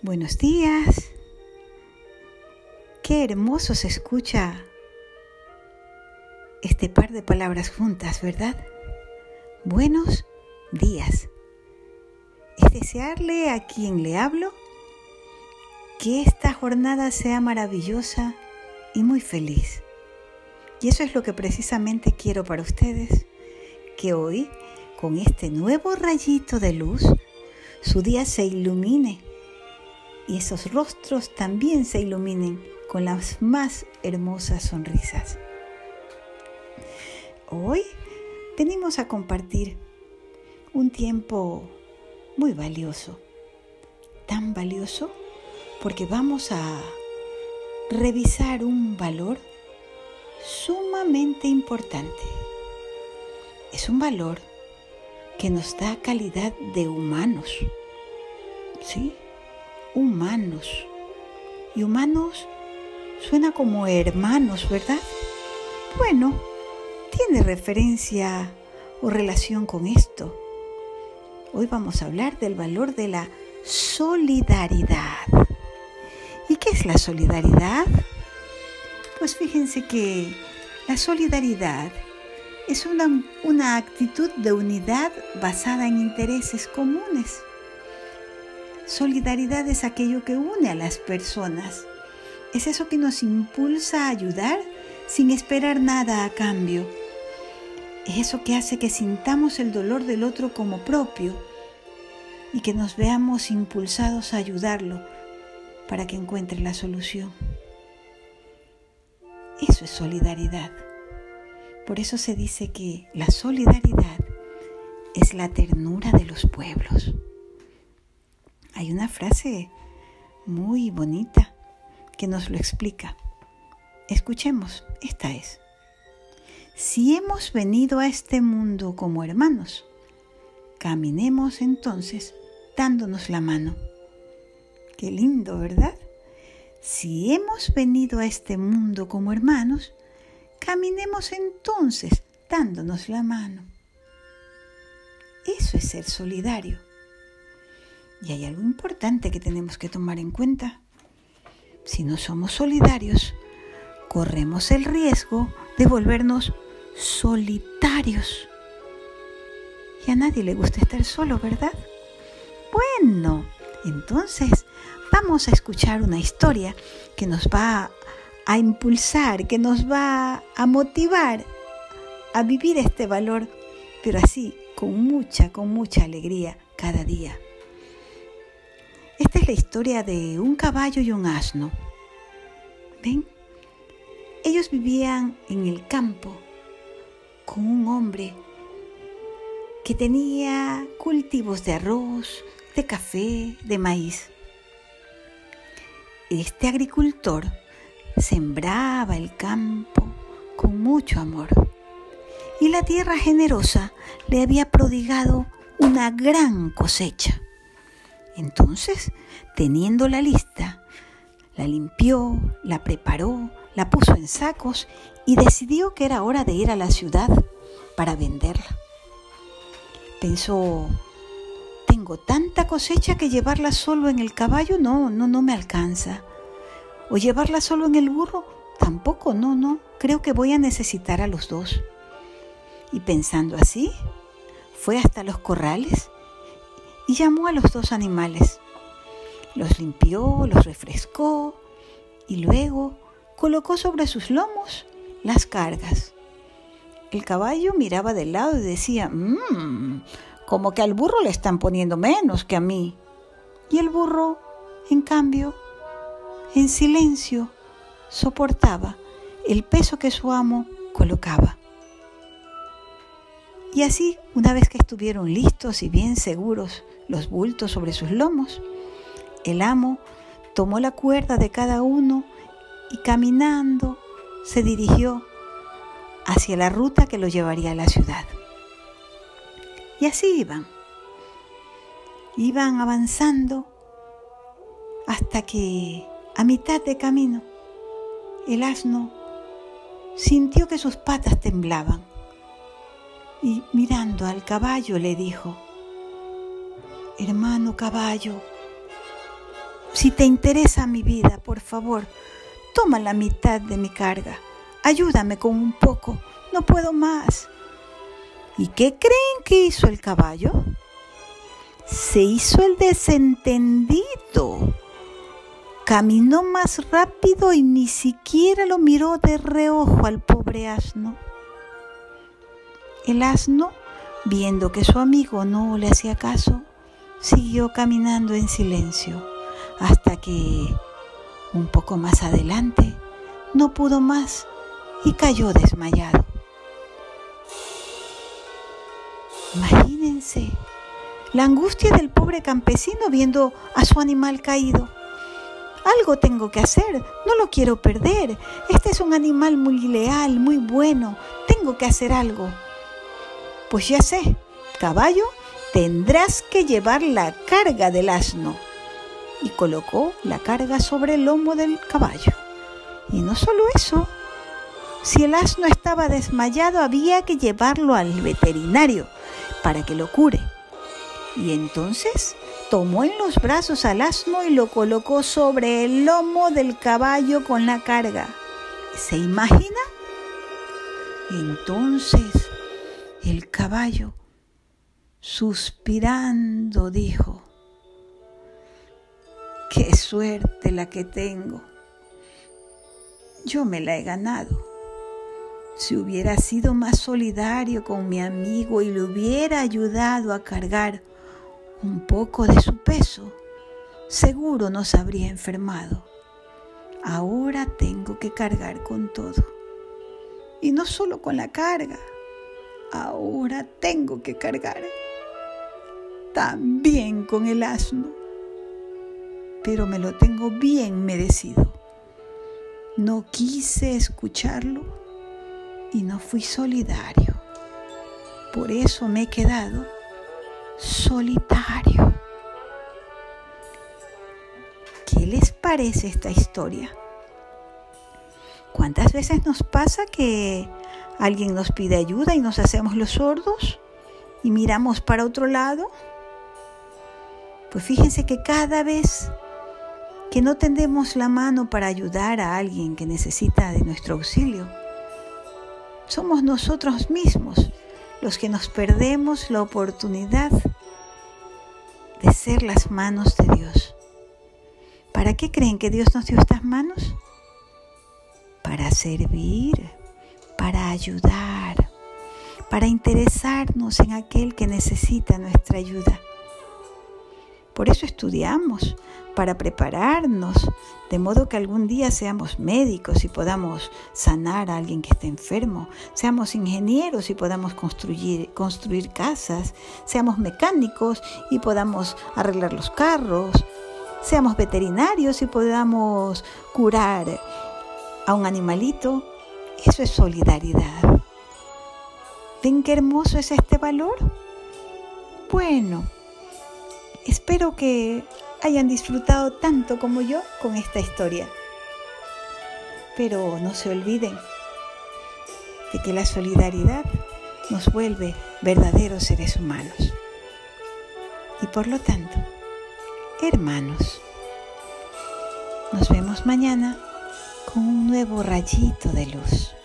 Buenos días. Qué hermoso se escucha este par de palabras juntas, ¿verdad? Buenos días. Es desearle a quien le hablo que esta jornada sea maravillosa y muy feliz. Y eso es lo que precisamente quiero para ustedes, que hoy, con este nuevo rayito de luz, su día se ilumine y esos rostros también se iluminen con las más hermosas sonrisas. Hoy venimos a compartir un tiempo muy valioso, tan valioso porque vamos a revisar un valor sumamente importante. Es un valor que nos da calidad de humanos. ¿Sí? Humanos. Y humanos suena como hermanos, ¿verdad? Bueno, tiene referencia o relación con esto. Hoy vamos a hablar del valor de la solidaridad. ¿Y qué es la solidaridad? Pues fíjense que la solidaridad es una, una actitud de unidad basada en intereses comunes Solidaridad es aquello que une a las personas. Es eso que nos impulsa a ayudar sin esperar nada a cambio. Es eso que hace que sintamos el dolor del otro como propio y que nos veamos impulsados a ayudarlo para que encuentre la solución. Eso es solidaridad. Por eso se dice que la solidaridad es la ternura de los pueblos. Hay una frase muy bonita que nos lo explica. Escuchemos, esta es. Si hemos venido a este mundo como hermanos, caminemos entonces dándonos la mano. Qué lindo, ¿verdad? Si hemos venido a este mundo como hermanos, caminemos entonces dándonos la mano. Eso es ser solidario. Y hay algo importante que tenemos que tomar en cuenta. Si no somos solidarios, corremos el riesgo de volvernos solitarios. Y a nadie le gusta estar solo, ¿verdad? Bueno, entonces vamos a escuchar una historia que nos va a impulsar, que nos va a motivar a vivir este valor, pero así, con mucha, con mucha alegría cada día. La historia de un caballo y un asno. ¿Ven? Ellos vivían en el campo con un hombre que tenía cultivos de arroz, de café, de maíz. Este agricultor sembraba el campo con mucho amor y la tierra generosa le había prodigado una gran cosecha. Entonces, teniendo la lista, la limpió, la preparó, la puso en sacos y decidió que era hora de ir a la ciudad para venderla. Pensó, tengo tanta cosecha que llevarla solo en el caballo no, no, no me alcanza. O llevarla solo en el burro tampoco, no, no. Creo que voy a necesitar a los dos. Y pensando así, fue hasta los corrales y llamó a los dos animales. Los limpió, los refrescó y luego colocó sobre sus lomos las cargas. El caballo miraba de lado y decía, mmm, como que al burro le están poniendo menos que a mí. Y el burro, en cambio, en silencio, soportaba el peso que su amo colocaba. Y así, una vez que estuvieron listos y bien seguros los bultos sobre sus lomos, el amo tomó la cuerda de cada uno y caminando se dirigió hacia la ruta que lo llevaría a la ciudad. Y así iban. Iban avanzando hasta que a mitad de camino el asno sintió que sus patas temblaban y mirando al caballo le dijo, Hermano caballo, Si te interesa mi vida, por favor, toma la mitad de mi carga. Ayúdame con un poco. No puedo más. ¿Y qué creen que hizo el caballo? Se hizo el desentendido. Caminó más rápido y ni siquiera lo miró de reojo al pobre asno. El asno, viendo que su amigo no le hacía caso, siguió caminando en silencio hasta que, un poco más adelante, no pudo más y cayó desmayado. Imagínense la angustia del pobre campesino viendo a su animal caído. Algo tengo que hacer, no lo quiero perder. Este es un animal muy leal, muy bueno. Tengo que hacer algo. Pues ya sé, caballo, tendrás que llevar la carga del asno. Y colocó la carga sobre el lomo del caballo. Y no solo eso, si el asno estaba desmayado había que llevarlo al veterinario para que lo cure. Y entonces tomó en los brazos al asno y lo colocó sobre el lomo del caballo con la carga. ¿Se imagina? Entonces el caballo, suspirando, dijo, qué suerte la que tengo. Yo me la he ganado. Si hubiera sido más solidario con mi amigo y le hubiera ayudado a cargar un poco de su peso, seguro no se habría enfermado. Ahora tengo que cargar con todo. Y no solo con la carga, ahora tengo que cargar también con el asno. Pero me lo tengo bien merecido. No quise escucharlo y no fui solidario. Por eso me he quedado solitario. ¿Qué les parece esta historia? ¿Cuántas veces nos pasa que alguien nos pide ayuda y nos hacemos los sordos y miramos para otro lado? Pues fíjense que cada vez que no tendemos la mano para ayudar a alguien que necesita de nuestro auxilio, somos nosotros mismos los que nos perdemos la oportunidad de ser las manos de Dios. ¿Para qué creen que Dios nos dio estas manos? Para servir, para ayudar, para interesarnos en aquel que necesita nuestra ayuda. Por eso estudiamos, para prepararnos, de modo que algún día seamos médicos y podamos sanar a alguien que esté enfermo, seamos ingenieros y podamos construir, construir casas, seamos mecánicos y podamos arreglar los carros, seamos veterinarios y podamos curar a un animalito. Eso es solidaridad. ¿Ven qué hermoso es este valor? Bueno, espero que hayan disfrutado tanto como yo con esta historia. Pero no se olviden de que la solidaridad nos vuelve verdaderos seres humanos. Y por lo tanto, hermanos, nos vemos mañana con un nuevo rayito de luz.